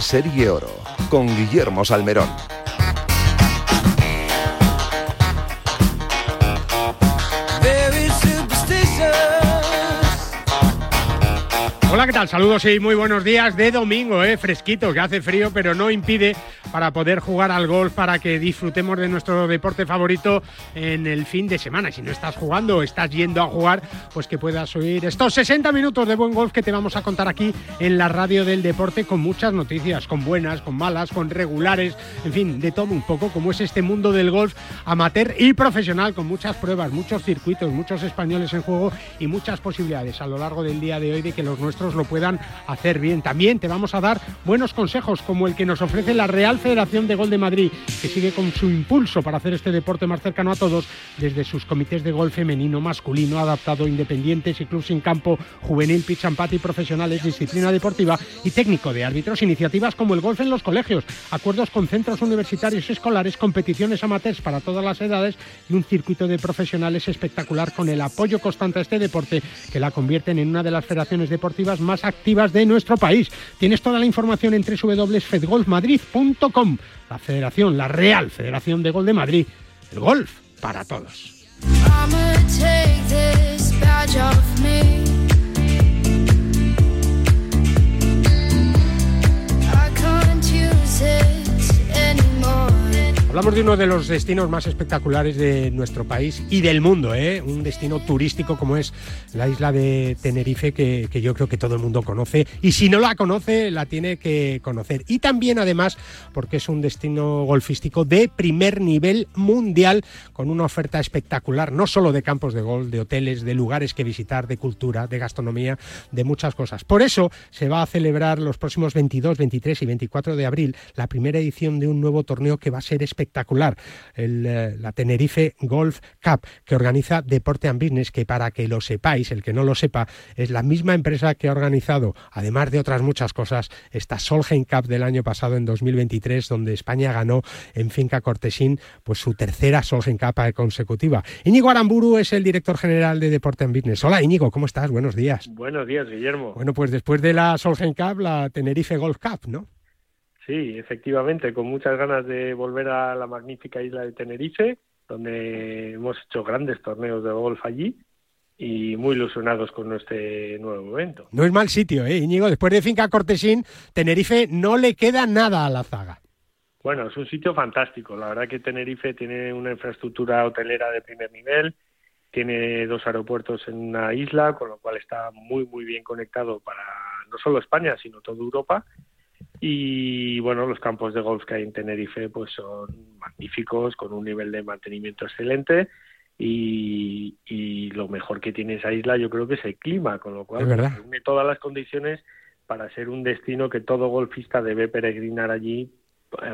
Serie Oro con Guillermo Salmerón. Hola, ¿qué tal? Saludos y muy buenos días de domingo, ¿eh? fresquito, que hace frío, pero no impide para poder jugar al golf, para que disfrutemos de nuestro deporte favorito en el fin de semana. Si no estás jugando o estás yendo a jugar, pues que puedas oír estos 60 minutos de buen golf que te vamos a contar aquí en la radio del deporte con muchas noticias, con buenas, con malas, con regulares, en fin, de todo un poco, como es este mundo del golf amateur y profesional, con muchas pruebas, muchos circuitos, muchos españoles en juego y muchas posibilidades a lo largo del día de hoy de que los nuestros lo puedan hacer bien. También te vamos a dar buenos consejos como el que nos ofrece la Real Federación de Gol de Madrid, que sigue con su impulso para hacer este deporte más cercano a todos desde sus comités de gol femenino, masculino, adaptado, independientes y clubes sin campo, juvenil, pitch and y profesionales, disciplina deportiva y técnico de árbitros, iniciativas como el golf en los colegios, acuerdos con centros universitarios escolares, competiciones amateurs para todas las edades y un circuito de profesionales espectacular con el apoyo constante a este deporte que la convierten en una de las federaciones deportivas más activas de nuestro país. Tienes toda la información en www.fedgolfmadrid.com. La federación, la Real Federación de Gol de Madrid. El golf para todos. Hablamos de uno de los destinos más espectaculares de nuestro país y del mundo, ¿eh? un destino turístico como es la isla de Tenerife, que, yo creo que todo el mundo conoce, y si no la conoce, la tiene que conocer. Y también, además, porque es un destino golfístico de primer nivel mundial, con una oferta espectacular, no solo de campos de golf, de hoteles, de lugares que visitar, de cultura, de gastronomía, de muchas cosas. Por eso se va a celebrar los próximos 22, 23 y 24 de abril la primera edición de un nuevo torneo que va a ser espectacular espectacular, el, eh, la Tenerife Golf Cup, que organiza Deporte and Business, que para que lo sepáis, el que no lo sepa, es la misma empresa que ha organizado, además de otras muchas cosas, esta Solheim Cup del año pasado, en 2023, donde España ganó en Finca Cortesín pues su tercera Solheim Cup consecutiva. Íñigo Aramburu es el director general de Deporte and Business. Hola Íñigo, ¿cómo estás? Buenos días. Buenos días, Guillermo. Bueno, pues después de la Solheim Cup, la Tenerife Golf Cup, ¿no? Sí, efectivamente, con muchas ganas de volver a la magnífica isla de Tenerife, donde hemos hecho grandes torneos de golf allí y muy ilusionados con este nuevo evento. No es mal sitio, ¿eh, Íñigo? Después de Finca Cortesín, Tenerife no le queda nada a la zaga. Bueno, es un sitio fantástico. La verdad que Tenerife tiene una infraestructura hotelera de primer nivel, tiene dos aeropuertos en una isla, con lo cual está muy, muy bien conectado para no solo España, sino toda Europa y bueno, los campos de golf que hay en Tenerife pues son magníficos, con un nivel de mantenimiento excelente. Y, y lo mejor que tiene esa isla yo creo que es el clima, con lo cual tiene todas las condiciones para ser un destino que todo golfista debe peregrinar allí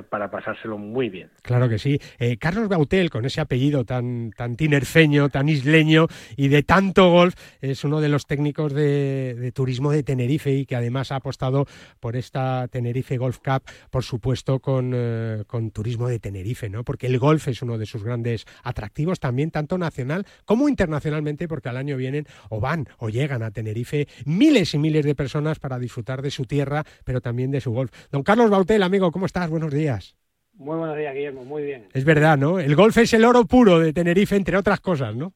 para pasárselo muy bien. Claro que sí. Eh, Carlos Bautel, con ese apellido tan, tan tinerfeño, tan isleño y de tanto golf, es uno de los técnicos de, turismo de Tenerife y que además ha apostado por esta Tenerife Golf Cup, por supuesto, con, eh, con turismo de Tenerife, ¿no? Porque el golf es uno de sus grandes atractivos también, tanto nacional como internacionalmente, porque al año vienen o van o llegan a Tenerife miles y miles de personas para disfrutar de su tierra, pero también de su golf. Don Carlos Bautel, amigo, ¿cómo estás? Días. Muy buenos días, Guillermo, muy bien. Es verdad, ¿no? El golf es el oro puro de Tenerife, entre otras cosas, ¿no?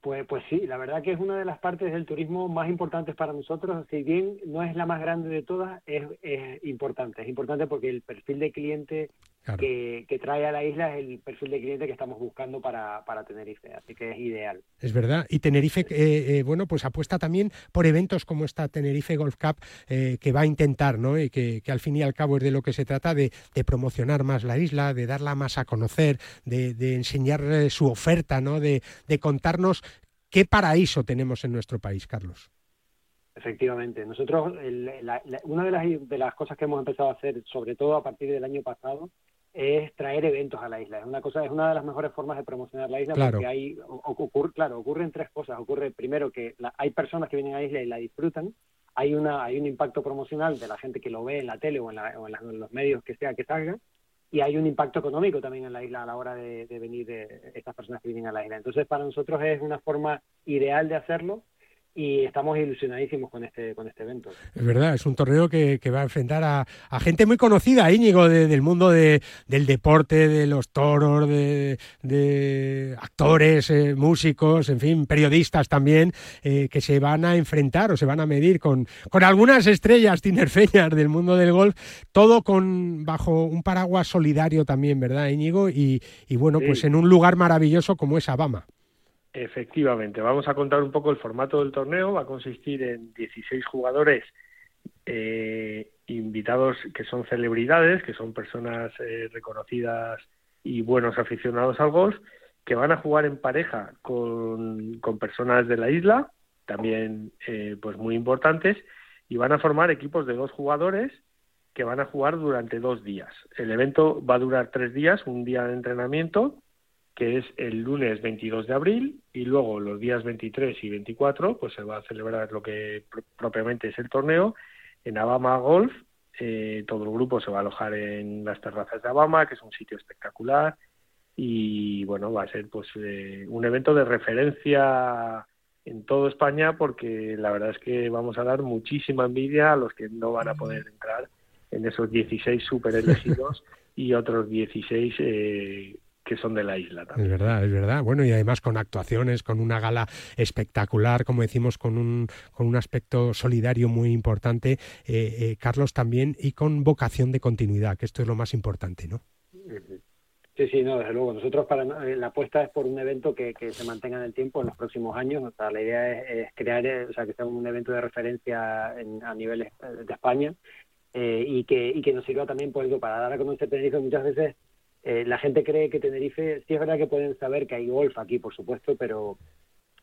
Pues, pues sí, la verdad que es una de las partes del turismo más importantes para nosotros. Si bien no es la más grande de todas, es, es importante. Es importante porque el perfil de cliente que, trae a la isla es el perfil de cliente que estamos buscando para, para Tenerife, así que es ideal. Es verdad, y Tenerife, eh, eh, bueno, pues apuesta también por eventos como esta Tenerife Golf Cup eh, que va a intentar, ¿no? Y que, al fin y al cabo es de lo que se trata, de, promocionar más la isla, de darla más a conocer, de, de enseñar su oferta, ¿no? De, de contarnos qué paraíso tenemos en nuestro país, Carlos. Efectivamente, nosotros una de las, de las cosas que hemos empezado a hacer, sobre todo a partir del año pasado, es traer eventos a la isla. Es una cosa, es una de las mejores formas de promocionar la isla porque hay, ocurre, claro, ocurren tres cosas. Ocurre primero que hay personas que vienen a la isla y la disfrutan. Hay una, hay un impacto promocional de la gente que lo ve en la tele o en, los medios que sea que salga. y hay un impacto económico también en la isla a la hora de, venir de estas personas que vienen a la isla. Entonces, para nosotros es una forma ideal de hacerlo y estamos ilusionadísimos con este con este evento. Es verdad, es un torneo que, va a enfrentar a, gente muy conocida, Íñigo, del mundo del deporte, de los toros, de, actores, eh, músicos, en fin, periodistas también, eh, que se van a enfrentar o se van a medir con, con algunas estrellas tinerfeñas del mundo del golf, todo con bajo un paraguas solidario también, ¿verdad, Íñigo? Y, y bueno, pues en un lugar maravilloso como es Abama. Efectivamente, vamos a contar un poco el formato del torneo. Va a consistir en 16 jugadores eh, invitados que son celebridades, que son personas eh, reconocidas y buenos aficionados al golf, que van a jugar en pareja con, personas de la isla, también eh, pues muy importantes, y van a formar equipos de dos jugadores que van a jugar durante dos días. El evento va a durar tres días, un día de entrenamiento que es el lunes 22 de abril y luego los días 23 y 24 pues se va a celebrar lo que propiamente es el torneo en Abama Golf. Eh, todo el grupo se va a alojar en las terrazas de Abama, que es un sitio espectacular y bueno, va a ser pues eh, un evento de referencia en todo España porque la verdad es que vamos a dar muchísima envidia a los que no van a poder entrar en esos 16 super elegidos y otros 16 eh, que son de la isla también. Es verdad, es verdad. Bueno, y además con actuaciones, con una gala espectacular, como decimos, con un, con un aspecto solidario muy importante, eh, eh, Carlos también, y con vocación de continuidad, que esto es lo más importante, ¿no? Sí, sí, no, desde luego. Nosotros para eh, la apuesta es por un evento que, se mantenga en el tiempo en los próximos años. O sea, la idea es, crear, o sea, que sea un evento de referencia a nivel de España y que y que nos sirva también por eso para dar a conocer Tenerife muchas veces eh, la gente cree que Tenerife, sí es verdad que pueden saber que hay golf aquí, por supuesto, pero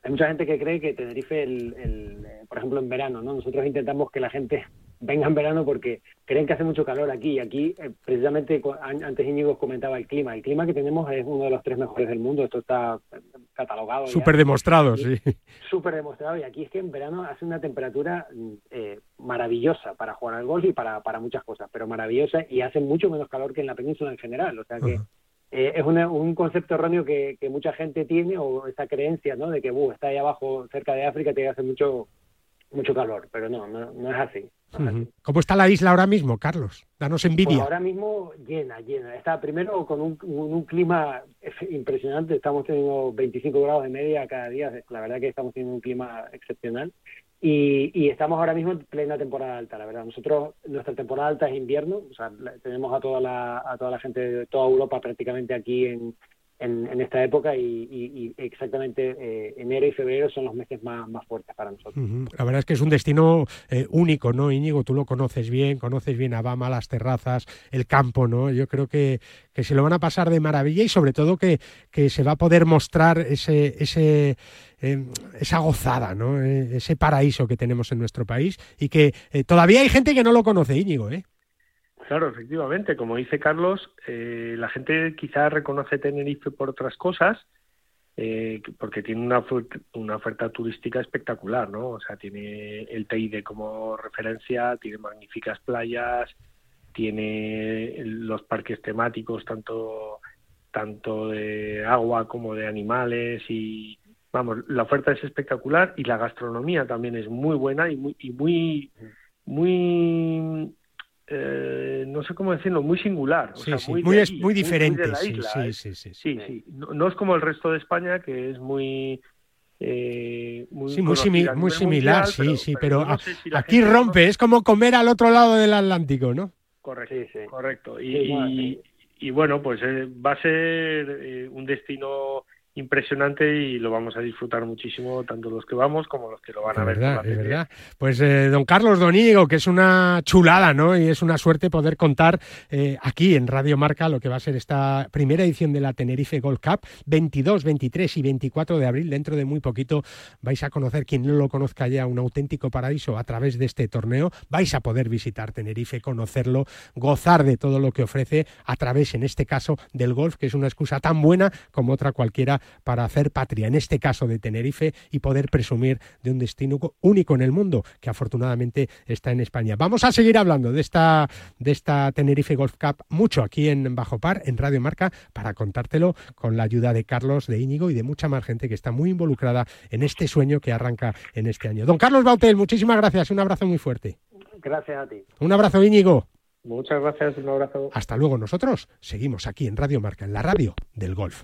hay mucha gente que cree que Tenerife, el, eh, por ejemplo, en verano, ¿no? Nosotros intentamos que la gente venga en verano porque creen que hace mucho calor aquí. Y aquí, eh, precisamente, antes Íñigo comentaba el clima. El clima que tenemos es uno de los tres mejores del mundo. Esto está catalogado. Súper demostrado, sí. Súper demostrado. Y aquí es que en verano hace una temperatura eh, maravillosa para jugar al golf y para, para muchas cosas, pero maravillosa y hace mucho menos calor que en la península en general. O sea que. Eh, es un concepto erróneo que, mucha gente tiene o esa creencia ¿no? de que uh, está ahí abajo cerca de África te hace mucho mucho calor pero no, no es así ¿Cómo está la isla ahora mismo, Carlos? Danos envidia. Pues ahora mismo llena, llena. Está primero con un, clima impresionante. Estamos teniendo 25 grados de media cada día. La verdad que estamos teniendo un clima excepcional. Y, estamos ahora mismo en plena temporada alta, la verdad. Nosotros, nuestra temporada alta es invierno. O sea, tenemos a toda la, a toda la gente de toda Europa prácticamente aquí en, en, esta época y, exactamente eh, enero y febrero son los meses más, más fuertes para nosotros. La verdad es que es un destino eh, único, ¿no, Íñigo? Tú lo conoces bien, conoces bien Abama, las terrazas, el campo, ¿no? Yo creo que, que se lo van a pasar de maravilla y sobre todo que, que se va a poder mostrar ese, ese eh, esa gozada, ¿no? ese paraíso que tenemos en nuestro país y que todavía hay gente que no lo conoce, Íñigo, ¿eh? Claro, efectivamente, como dice Carlos, eh, la gente quizás reconoce Tenerife por otras cosas, eh, porque tiene una, una oferta turística espectacular, ¿no? O sea, tiene el Teide como referencia, tiene magníficas playas, tiene los parques temáticos, tanto, tanto de agua como de animales y, vamos, la oferta es espectacular y la gastronomía también es muy buena y muy, y muy, muy eh, no sé cómo decirlo, muy singular. muy, muy, diferente. sí, sí, sí, No, es como el resto de España, que es muy. Eh, muy, muy, similar, sí, sí, pero, aquí rompe, es como comer al otro lado del Atlántico, ¿no? Correcto, correcto. Y, y, bueno, pues eh, va a ser un destino impresionante y lo vamos a disfrutar muchísimo tanto los que vamos como los que lo van a ver. Verdad, es verdad. Pues eh, don Carlos Donígo, que es una chulada, ¿no? Y es una suerte poder contar eh, aquí en Radio Marca lo que va a ser esta primera edición de la Tenerife Gold Cup, 22, 23 y 24 de abril. Dentro de muy poquito vais a conocer, quien no lo conozca ya, un auténtico paraíso a través de este torneo. Vais a poder visitar Tenerife, conocerlo, gozar de todo lo que ofrece a través, en este caso, del golf, que es una excusa tan buena como otra cualquiera para hacer patria, en este caso de Tenerife, y poder presumir de un destino único en el mundo, que afortunadamente está en España. Vamos a seguir hablando de esta, de esta Tenerife Golf Cup mucho aquí en Bajo Par, en Radio Marca, para contártelo con la ayuda de Carlos, de Íñigo y de mucha más gente que está muy involucrada en este sueño que arranca en este año. Don Carlos Bautel, muchísimas gracias, un abrazo muy fuerte. Gracias a ti. Un abrazo, Íñigo. Muchas gracias, un abrazo. Hasta luego, nosotros seguimos aquí en Radio Marca, en la radio del golf.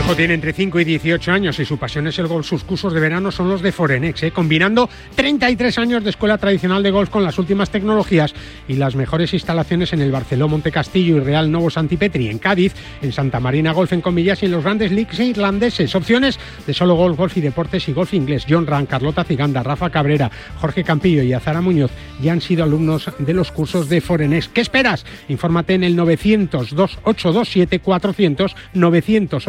hijo tiene entre 5 y 18 años y su pasión es el golf. Sus cursos de verano son los de Forenex, ¿eh? combinando 33 años de escuela tradicional de golf con las últimas tecnologías y las mejores instalaciones en el Barceló Monte Castillo y Real Novo Santipetri, en Cádiz, en Santa Marina Golf en Comillas y en los grandes leagues irlandeses. Opciones de solo golf, golf y deportes y golf inglés. John Ran, Carlota Ciganda, Rafa Cabrera, Jorge Campillo y Azara Muñoz ya han sido alumnos de los cursos de Forenex. ¿Qué esperas? Infórmate en el 900 2827 400 900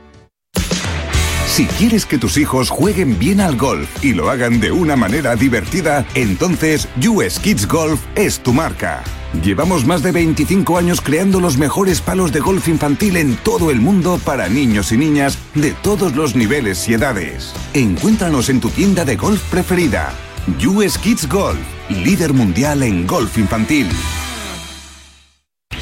Si quieres que tus hijos jueguen bien al golf y lo hagan de una manera divertida, entonces US Kids Golf es tu marca. Llevamos más de 25 años creando los mejores palos de golf infantil en todo el mundo para niños y niñas de todos los niveles y edades. Encuéntranos en tu tienda de golf preferida. US Kids Golf, líder mundial en golf infantil.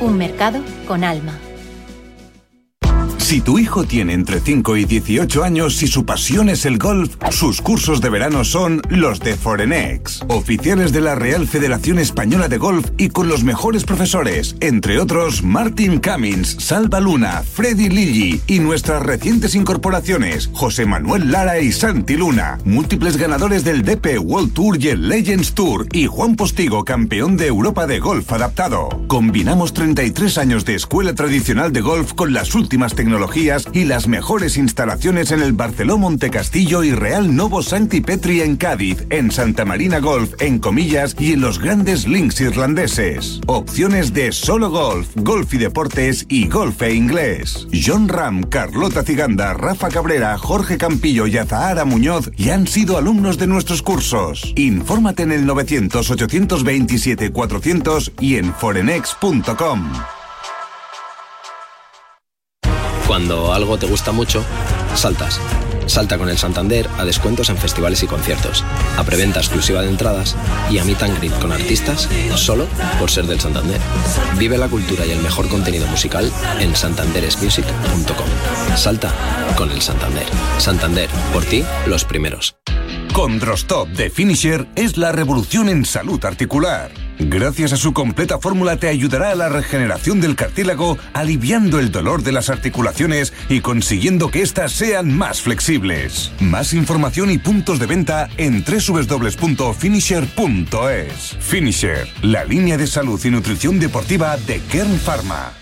Un mercado con alma. Si tu hijo tiene entre 5 y 18 años y su pasión es el golf, sus cursos de verano son los de Forenex, oficiales de la Real Federación Española de Golf y con los mejores profesores, entre otros Martin Cummins, Salva Luna, Freddy Lilly y nuestras recientes incorporaciones, José Manuel Lara y Santi Luna, múltiples ganadores del DP World Tour y el Legends Tour y Juan Postigo, campeón de Europa de golf adaptado. Combinamos 33 años de escuela tradicional de golf con las últimas tecnologías y las mejores instalaciones en el Barceló Montecastillo y Real Novo Santi Petri en Cádiz, en Santa Marina Golf, en Comillas y en los grandes links irlandeses. Opciones de solo golf, golf y deportes y golf e inglés. John Ram, Carlota Ciganda, Rafa Cabrera, Jorge Campillo y Azahara Muñoz ya han sido alumnos de nuestros cursos. Infórmate en el 900 827 400 y en forenex.com. Cuando algo te gusta mucho, saltas. Salta con el Santander a descuentos en festivales y conciertos, a preventa exclusiva de entradas y a meet and greet con artistas solo por ser del Santander. Vive la cultura y el mejor contenido musical en santanderesmusic.com. Salta con el Santander. Santander, por ti, los primeros. Condrostop de Finisher es la revolución en salud articular. Gracias a su completa fórmula te ayudará a la regeneración del cartílago, aliviando el dolor de las articulaciones y consiguiendo que éstas sean más flexibles. Más información y puntos de venta en www.finisher.es. Finisher, la línea de salud y nutrición deportiva de Kern Pharma.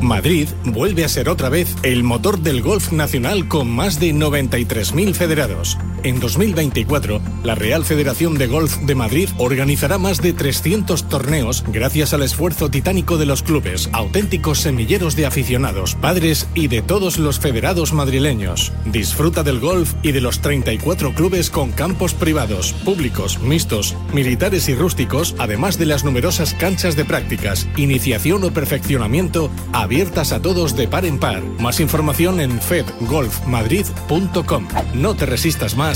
Madrid vuelve a ser otra vez el motor del golf nacional con más de 93.000 federados. En 2024, la Real Federación de Golf de Madrid organizará más de 300 torneos gracias al esfuerzo titánico de los clubes, auténticos semilleros de aficionados, padres y de todos los federados madrileños. Disfruta del golf y de los 34 clubes con campos privados, públicos, mixtos, militares y rústicos, además de las numerosas canchas de prácticas, iniciación o perfeccionamiento abiertas a todos de par en par. Más información en fedgolfmadrid.com. No te resistas más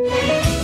Música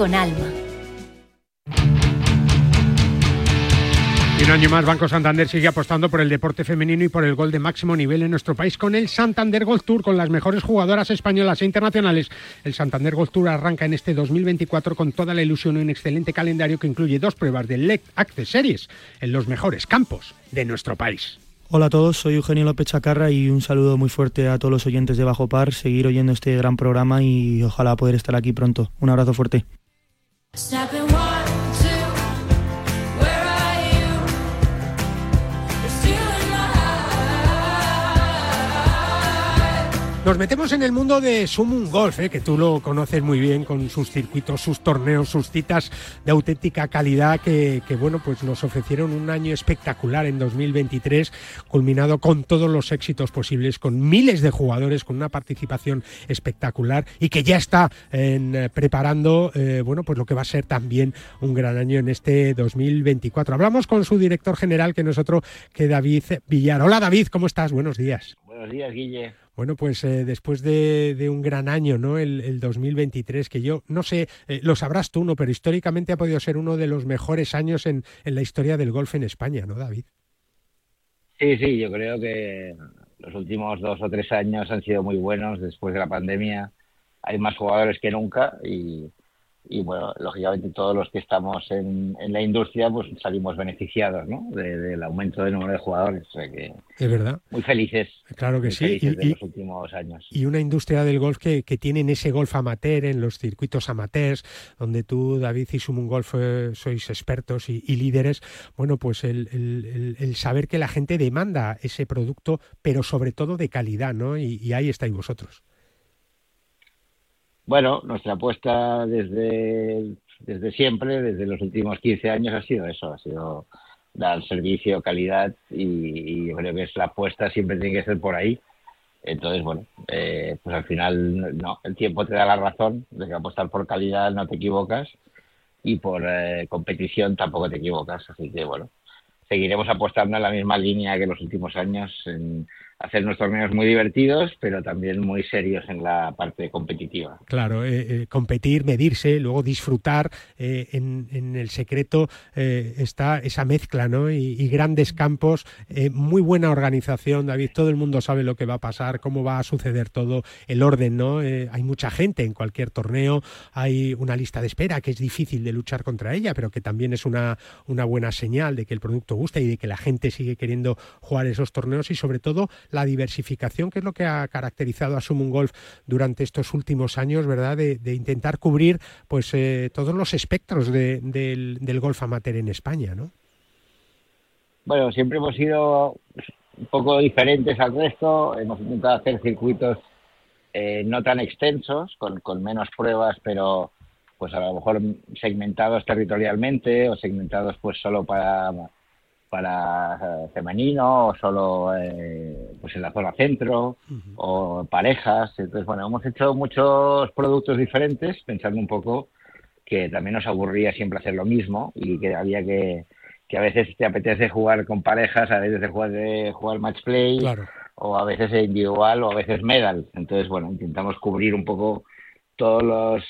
con alma. Y un año más, Banco Santander sigue apostando por el deporte femenino y por el gol de máximo nivel en nuestro país con el Santander Golf Tour, con las mejores jugadoras españolas e internacionales. El Santander Golf Tour arranca en este 2024 con toda la ilusión y un excelente calendario que incluye dos pruebas de LEC Access Series en los mejores campos de nuestro país. Hola a todos, soy Eugenio López Chacarra y un saludo muy fuerte a todos los oyentes de Bajo Par, seguir oyendo este gran programa y ojalá poder estar aquí pronto. Un abrazo fuerte. Step and walk. Nos metemos en el mundo de Sumun Golf, eh, que tú lo conoces muy bien con sus circuitos, sus torneos, sus citas de auténtica calidad que, bueno, pues nos ofrecieron un año espectacular en 2023, culminado con todos los éxitos posibles, con miles de jugadores, con una participación espectacular y que ya está eh, preparando, eh, bueno, pues lo que va a ser también un gran año en este 2024. Hablamos con su director general, que no es otro que David Villar. Hola David, ¿cómo estás? Buenos días. Buenos días, Guille. Bueno, pues eh, después de, un gran año, ¿no? El, 2023, que yo no sé, eh, lo sabrás tú, ¿no? Pero históricamente ha podido ser uno de los mejores años en, la historia del golf en España, ¿no, David? Sí, sí, yo creo que los últimos dos o tres años han sido muy buenos después de la pandemia. Hay más jugadores que nunca y, y bueno, lógicamente todos los que estamos en, la industria pues salimos beneficiados ¿no? del aumento del número de jugadores. que es verdad. Muy felices. Claro que sí. Y, los últimos años. Y una industria del golf que, que tienen ese golf amateur en los circuitos amateurs, donde tú, David y Sumun Golf eh, sois expertos y, líderes. Bueno, pues el, el, el, saber que la gente demanda ese producto, pero sobre todo de calidad, ¿no? y ahí estáis vosotros. Bueno, nuestra apuesta desde, desde siempre, desde los últimos 15 años, ha sido eso, ha sido dar servicio, calidad y, creo que es la apuesta siempre tiene que ser por ahí. Entonces, bueno, eh, pues al final no, el tiempo te da la razón de que apostar por calidad no te equivocas y por eh, competición tampoco te equivocas. Así que, bueno, seguiremos apostando en la misma línea que los últimos años en hacer unos torneos muy divertidos, pero también muy serios en la parte competitiva. Claro, eh, eh, competir, medirse, luego disfrutar. Eh, en, el secreto está esa mezcla, ¿no? Y, grandes campos, muy buena organización, David. Todo el mundo sabe lo que va a pasar, cómo va a suceder todo, el orden, ¿no? hay mucha gente en cualquier torneo, hay una lista de espera que es difícil de luchar contra ella, pero que también es una, una buena señal de que el producto gusta y de que la gente sigue queriendo jugar esos torneos y sobre todo la diversificación, que es lo que ha caracterizado a Sumun Golf durante estos últimos años, ¿verdad? De, intentar cubrir pues eh, todos los espectros del, golf amateur en España, ¿no? Bueno, siempre hemos sido un poco diferentes al resto, hemos intentado hacer circuitos eh, no tan extensos, con, con menos pruebas, pero pues a lo mejor segmentados territorialmente o segmentados pues solo para para eh, femenino o solo eh, pues en la zona centro o parejas. Entonces, bueno, hemos hecho muchos productos diferentes pensando un poco que también nos aburría siempre hacer lo mismo y que había que, que a veces te apetece jugar con parejas, a veces de jugar, de jugar match play o a veces individual o a veces medal. Entonces, bueno, intentamos cubrir un poco todos los,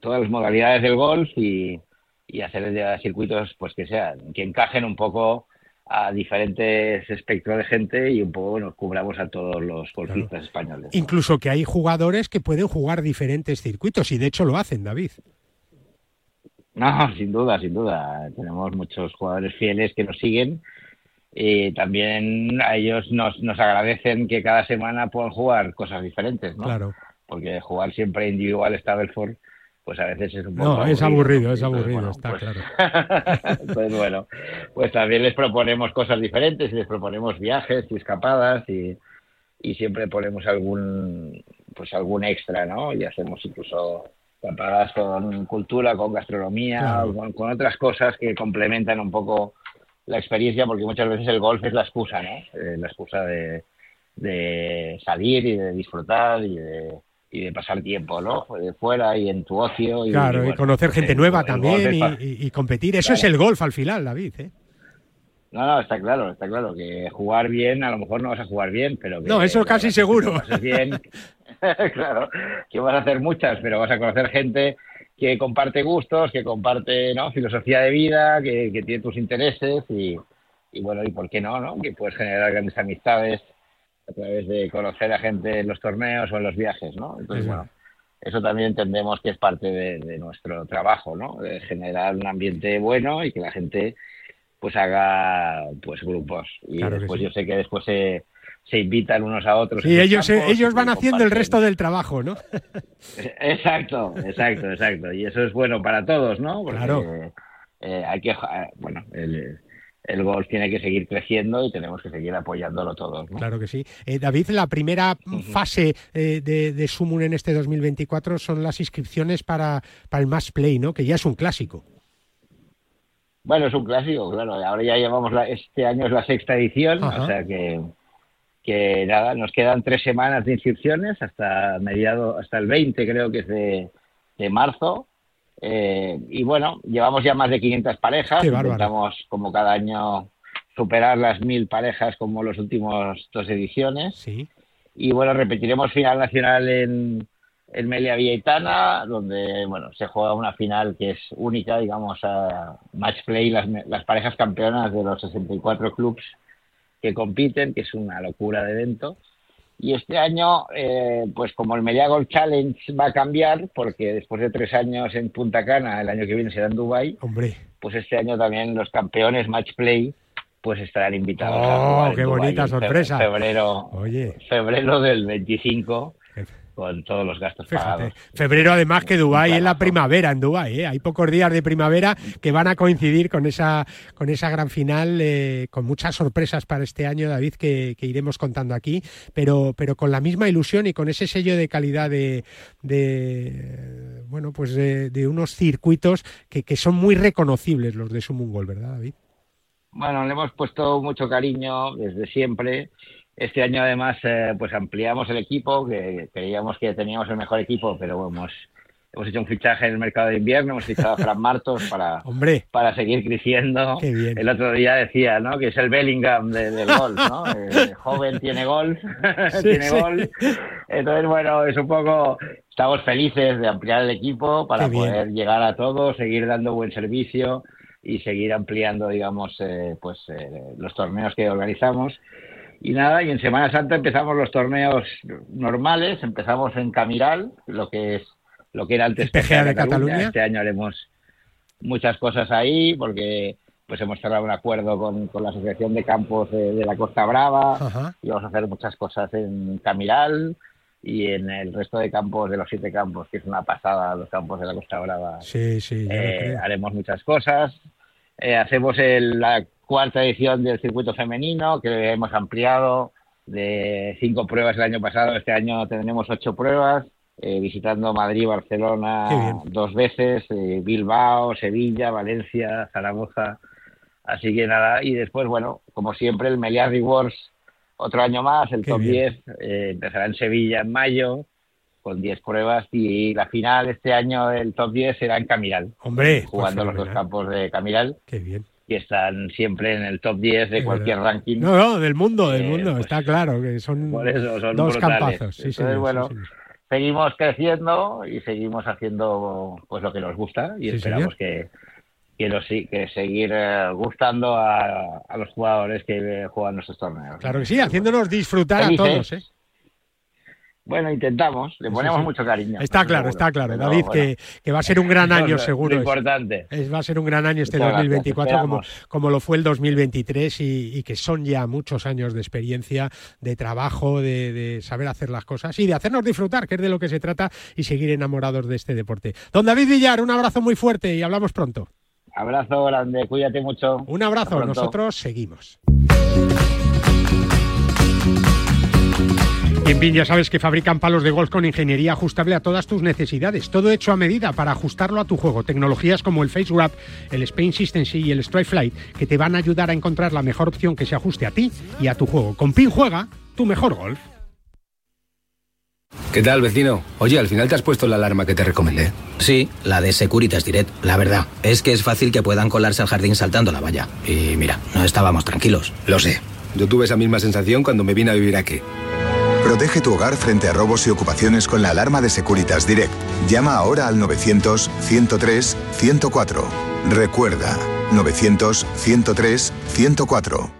todas las modalidades del golf y, y hacer circuitos pues que sean, que encajen un poco a diferentes espectros de gente y un poco bueno, cubramos a todos los golfistas españoles. Incluso que hay jugadores que pueden jugar diferentes circuitos y de hecho lo hacen, David. No, sin duda, sin duda. Tenemos muchos jugadores fieles que nos siguen y también a ellos nos, nos agradecen que cada semana puedan jugar cosas diferentes, ¿no? Claro. Porque jugar siempre individual está Belfort pues a veces es un poco. No, es aburrido, es aburrido, está pues claro. pues bueno, pues también les proponemos cosas diferentes y les proponemos viajes y escapadas y, y siempre ponemos algún pues algún extra, ¿no? Y hacemos incluso escapadas con cultura, con gastronomía, con, con, otras cosas que complementan un poco la experiencia, porque muchas veces el golf es la excusa, ¿no? Eh, la excusa de, de salir y de disfrutar y de y de pasar tiempo, ¿no? Fuera y en tu ocio. Y, claro, y, conocer gente nueva también y, competir. Eso es el golf al final, David, ¿eh? No, no, está claro, está claro que jugar bien, a lo mejor no vas a jugar bien, pero... no, eso casi seguro. bien, claro, que vas a hacer muchas, pero vas a conocer gente que comparte gustos, que comparte ¿no? filosofía de vida, que, que tiene tus intereses y, y bueno, y por qué no, ¿no? Que puedes generar grandes amistades a través de conocer a gente en los torneos o en los viajes, ¿no? Entonces, bueno, eso también entendemos que es parte de, nuestro trabajo, ¿no? De generar un ambiente bueno y que la gente pues haga pues grupos. Y después yo sé que después se, se invitan unos a otros. Y ellos, ellos van haciendo el resto del trabajo, ¿no? exacto, exacto, exacto. Y eso es bueno para todos, ¿no? Porque, claro. Eh, hay que, bueno, el, el golf tiene que seguir creciendo y tenemos que seguir apoyándolo todos. Claro que sí. Eh, David, la primera fase eh, de, de Sumun en este 2024 son las inscripciones para, para el Mass Play, ¿no? Que ya es un clásico. Bueno, es un clásico, claro. Ahora ya llevamos, la, este año es la sexta edición, o sea que, que nada, nos quedan tres semanas de inscripciones hasta mediado, hasta el 20 creo que es de, de marzo eh, y bueno, llevamos ya más de 500 parejas. Intentamos, como cada año, superar las mil parejas como los últimos dos ediciones. Y bueno, repetiremos final nacional en, en Melia Villaitana, donde bueno, se juega una final que es única, digamos, a match play, las, las parejas campeonas de los 64 clubs que compiten, que es una locura de evento. Y este año, eh, pues como el Media Golf Challenge va a cambiar, porque después de tres años en Punta Cana, el año que viene será en Dubai, Hombre. pues este año también los campeones Match Play pues estarán invitados oh, a qué bonita sorpresa! Febrero, Oye. febrero del 25 con todos los gastos pagados. Febrero además que Dubái es la primavera en Dubái, ¿eh? hay pocos días de primavera que van a coincidir con esa con esa gran final, eh, con muchas sorpresas para este año, David, que, iremos contando aquí, pero pero con la misma ilusión y con ese sello de calidad de, de bueno pues de, unos circuitos que, que, son muy reconocibles los de Sumungol, ¿verdad, David? Bueno, le hemos puesto mucho cariño desde siempre este año además eh, pues ampliamos el equipo, que creíamos que teníamos el mejor equipo, pero hemos, hemos hecho un fichaje en el mercado de invierno, hemos fichado a Fran Martos para, para seguir creciendo. El otro día decía ¿no? que es el Bellingham del golf, ¿no? El joven tiene golf, tiene golf. Entonces, bueno, es un poco, estamos felices de ampliar el equipo para poder llegar a todos, seguir dando buen servicio y seguir ampliando, digamos, eh, pues eh, los torneos que organizamos y nada, y en Semana Santa empezamos los torneos normales, empezamos en Camiral, lo que es lo que era antes PGA de Cataluña. Este año haremos muchas cosas ahí porque pues hemos cerrado un acuerdo con, con la Asociación de Campos de, la Costa Brava y vamos a hacer muchas cosas en Camiral y en el resto de campos de los siete campos, que es una pasada los campos de la Costa Brava. Sí, sí, eh, haremos muchas cosas. Eh, hacemos el, la cuarta edición del circuito femenino que hemos ampliado de cinco pruebas el año pasado. Este año tendremos ocho pruebas, eh, visitando Madrid, Barcelona dos veces, eh, Bilbao, Sevilla, Valencia, Zaragoza. Así que nada, y después, bueno, como siempre, el Meliá Rewards otro año más, el top 10 eh, empezará en Sevilla en mayo con 10 pruebas y la final este año el top 10 será en Camiral. Hombre, jugando los dos campos de Camiral. Qué bien. Y están siempre en el top 10 de cualquier ranking. No, no, del mundo, del mundo, pues está claro que son, dos campazos. Sí, Entonces, bueno, seguimos creciendo y seguimos haciendo pues lo que nos gusta y esperamos que, que, que seguir eh, gustando a, los jugadores que juegan nuestros torneos. Claro que sí, haciéndonos disfrutar a todos. ¿eh? Bueno, intentamos, le ponemos mucho cariño. Está claro, está claro, David, que, que, va a ser un gran año seguro. importante. Es, va a ser un gran año este 2024 como, como, lo fue el 2023 y, y, que son ya muchos años de experiencia, de trabajo, de, de, saber hacer las cosas y de hacernos disfrutar, que es de lo que se trata, y seguir enamorados de este deporte. Don David Villar, un abrazo muy fuerte y hablamos pronto. Abrazo grande, cuídate mucho. Un abrazo, nosotros seguimos. En PIN ya sabes que fabrican palos de golf con ingeniería ajustable a todas tus necesidades. Todo hecho a medida para ajustarlo a tu juego. Tecnologías como el Face Wrap, el Spain System y el Strike Flight que te van a ayudar a encontrar la mejor opción que se ajuste a ti y a tu juego. Con PIN juega tu mejor golf. ¿Qué tal, vecino? Oye, al final te has puesto la alarma que te recomendé. Sí, la de Securitas Direct. La verdad, es que es fácil que puedan colarse al jardín saltando la valla. Y mira, no estábamos tranquilos. Lo sé. Yo tuve esa misma sensación cuando me vine a vivir aquí. Protege tu hogar frente a robos y ocupaciones con la alarma de Securitas Direct. Llama ahora al 900-103-104. Recuerda, 900-103-104.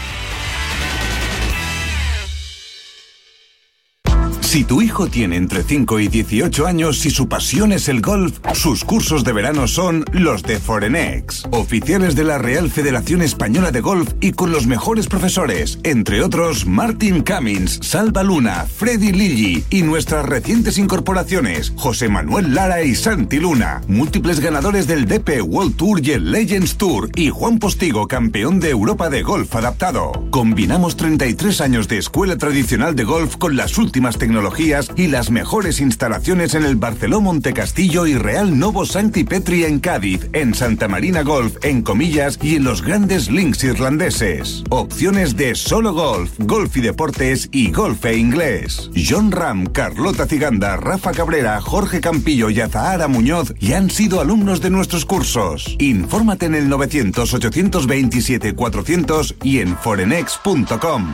Si tu hijo tiene entre 5 y 18 años y su pasión es el golf, sus cursos de verano son los de Forenex, oficiales de la Real Federación Española de Golf y con los mejores profesores, entre otros Martin Cummins, Salva Luna, Freddy Lilly y nuestras recientes incorporaciones, José Manuel Lara y Santi Luna, múltiples ganadores del DP World Tour y el Legends Tour y Juan Postigo, campeón de Europa de golf adaptado. Combinamos 33 años de escuela tradicional de golf con las últimas tecnologías y las mejores instalaciones en el Barceló Montecastillo y Real Novo Sancti Petri en Cádiz, en Santa Marina Golf, en Comillas y en los grandes links irlandeses. Opciones de solo golf, golf y deportes y golf e inglés. John Ram, Carlota Ciganda, Rafa Cabrera, Jorge Campillo y Azahara Muñoz ya han sido alumnos de nuestros cursos. Infórmate en el 900 827 400 y en forenex.com.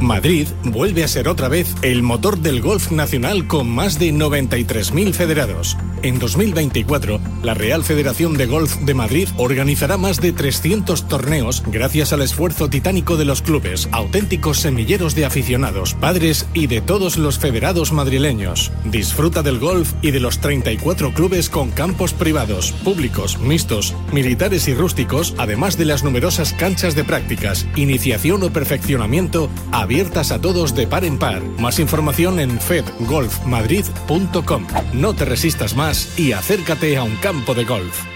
Madrid vuelve a ser otra vez el motor del golf nacional con más de 93.000 federados. En 2024, la Real Federación de Golf de Madrid organizará más de 300 torneos gracias al esfuerzo titánico de los clubes, auténticos semilleros de aficionados, padres y de todos los federados madrileños. Disfruta del golf y de los 34 clubes con campos privados, públicos, mixtos, militares y rústicos, además de las numerosas canchas de prácticas, iniciación o perfeccionamiento a abiertas a todos de par en par. Más información en fedgolfmadrid.com. No te resistas más y acércate a un campo de golf.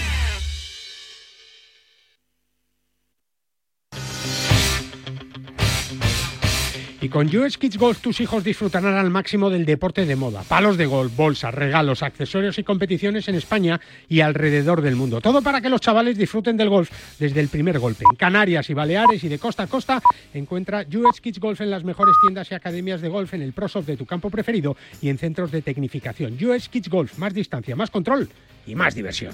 Con US Kids Golf tus hijos disfrutarán al máximo del deporte de moda. Palos de golf, bolsas, regalos, accesorios y competiciones en España y alrededor del mundo. Todo para que los chavales disfruten del golf desde el primer golpe. En Canarias y Baleares y de costa a costa encuentra US Kids Golf en las mejores tiendas y academias de golf en el ProSoft de tu campo preferido y en centros de tecnificación. US Kids Golf, más distancia, más control y más diversión.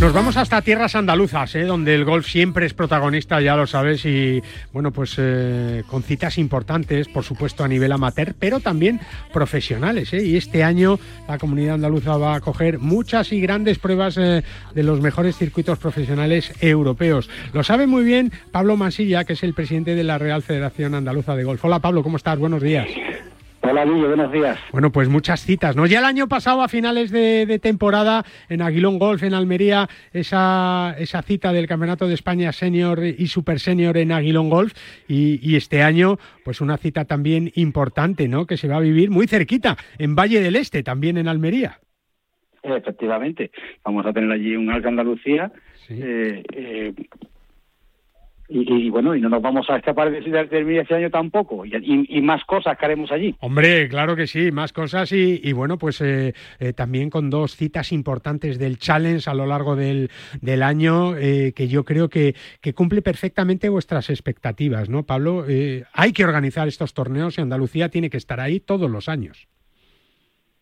Nos vamos hasta tierras andaluzas, ¿eh? donde el golf siempre es protagonista, ya lo sabes, y bueno, pues eh, con citas importantes, por supuesto a nivel amateur, pero también profesionales. ¿eh? Y este año la comunidad andaluza va a coger muchas y grandes pruebas de los mejores circuitos profesionales europeos. Lo sabe muy bien Pablo Mansilla, que es el presidente de la Real Federación Andaluza de Golf. Hola Pablo, ¿cómo estás? Buenos días. Hola, Luis, buenos días. Bueno, pues muchas citas, ¿no? Ya el año pasado, a finales de, temporada, en Aguilón Golf, en Almería, esa, esa cita del Campeonato de España Senior y Super Senior en Aguilón Golf. Y, este año, pues una cita también importante, ¿no? Que se va a vivir muy cerquita, en Valle del Este, también en Almería. Efectivamente, vamos a tener allí un Alca Andalucía. Eh, eh, y, bueno, y no nos vamos a escapar de terminar este año tampoco, y, más cosas que haremos allí. Hombre, claro que sí, más cosas y, bueno, pues eh, eh, también con dos citas importantes del Challenge a lo largo del, del año, eh, que yo creo que, que, cumple perfectamente vuestras expectativas, ¿no, Pablo? hay que organizar estos torneos y Andalucía tiene que estar ahí todos los años.